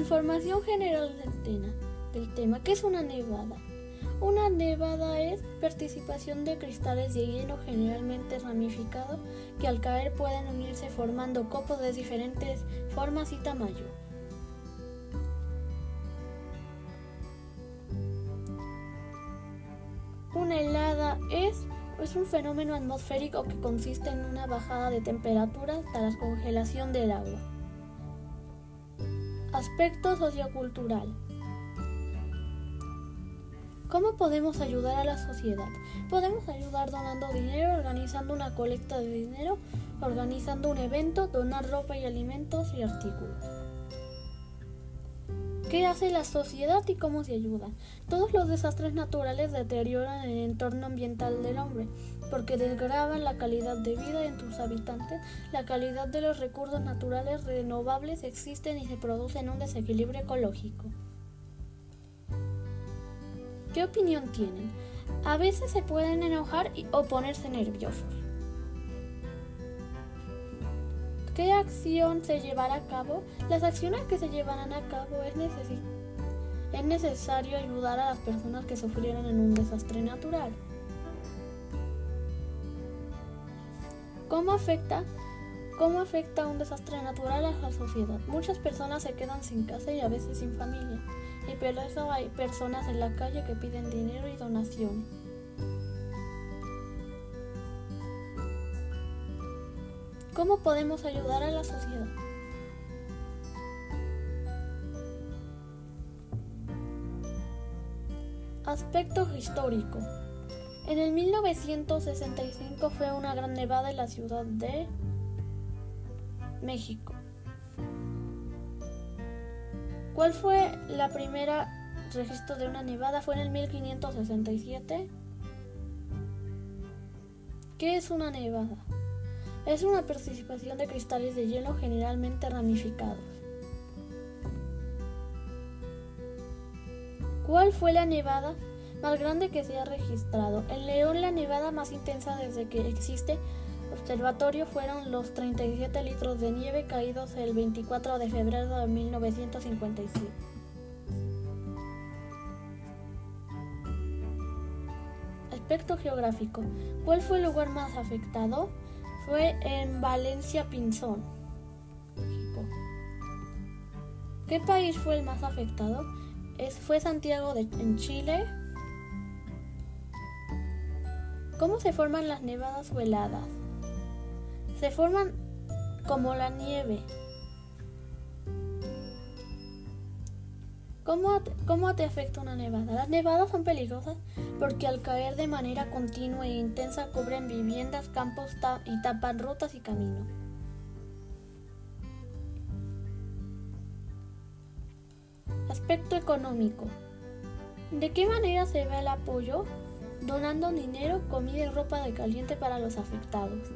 Información general del tema. Del tema. ¿Qué es una nevada? Una nevada es participación de cristales de hielo generalmente ramificados que al caer pueden unirse formando copos de diferentes formas y tamaños. Una helada es, es un fenómeno atmosférico que consiste en una bajada de temperatura hasta la congelación del agua. Aspecto sociocultural. ¿Cómo podemos ayudar a la sociedad? Podemos ayudar donando dinero, organizando una colecta de dinero, organizando un evento, donar ropa y alimentos y artículos. ¿Qué hace la sociedad y cómo se ayuda? Todos los desastres naturales deterioran el entorno ambiental del hombre, porque desgravan la calidad de vida en sus habitantes, la calidad de los recursos naturales renovables existen y se producen un desequilibrio ecológico. ¿Qué opinión tienen? A veces se pueden enojar o ponerse nerviosos. ¿Qué acción se llevará a cabo? Las acciones que se llevarán a cabo es, es necesario ayudar a las personas que sufrieron en un desastre natural. ¿Cómo afecta? ¿Cómo afecta un desastre natural a la sociedad? Muchas personas se quedan sin casa y a veces sin familia. Y por eso hay personas en la calle que piden dinero y donaciones. ¿Cómo podemos ayudar a la sociedad? Aspecto histórico. En el 1965 fue una gran nevada en la ciudad de México. ¿Cuál fue la primera registro de una nevada? Fue en el 1567. ¿Qué es una nevada? Es una participación de cristales de hielo generalmente ramificados. ¿Cuál fue la nevada más grande que se ha registrado? En León la nevada más intensa desde que existe observatorio fueron los 37 litros de nieve caídos el 24 de febrero de 1957. Aspecto geográfico. ¿Cuál fue el lugar más afectado? Fue en Valencia Pinzón. ¿Qué país fue el más afectado? Es, fue Santiago de, en Chile. ¿Cómo se forman las nevadas o heladas? Se forman como la nieve. ¿Cómo, ¿Cómo, te afecta una nevada? Las nevadas son peligrosas porque al caer de manera continua e intensa cubren viviendas, campos y tapan rutas y caminos. Aspecto económico. ¿De qué manera se ve el apoyo? Donando dinero, comida y ropa de caliente para los afectados.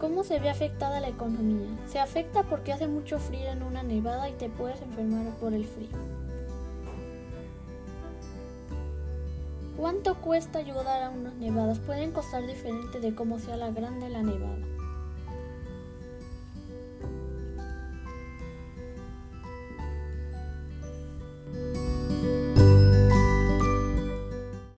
¿Cómo se ve afectada la economía? Se afecta porque hace mucho frío en una nevada y te puedes enfermar por el frío. ¿Cuánto cuesta ayudar a unas nevadas? Pueden costar diferente de cómo sea la grande la nevada.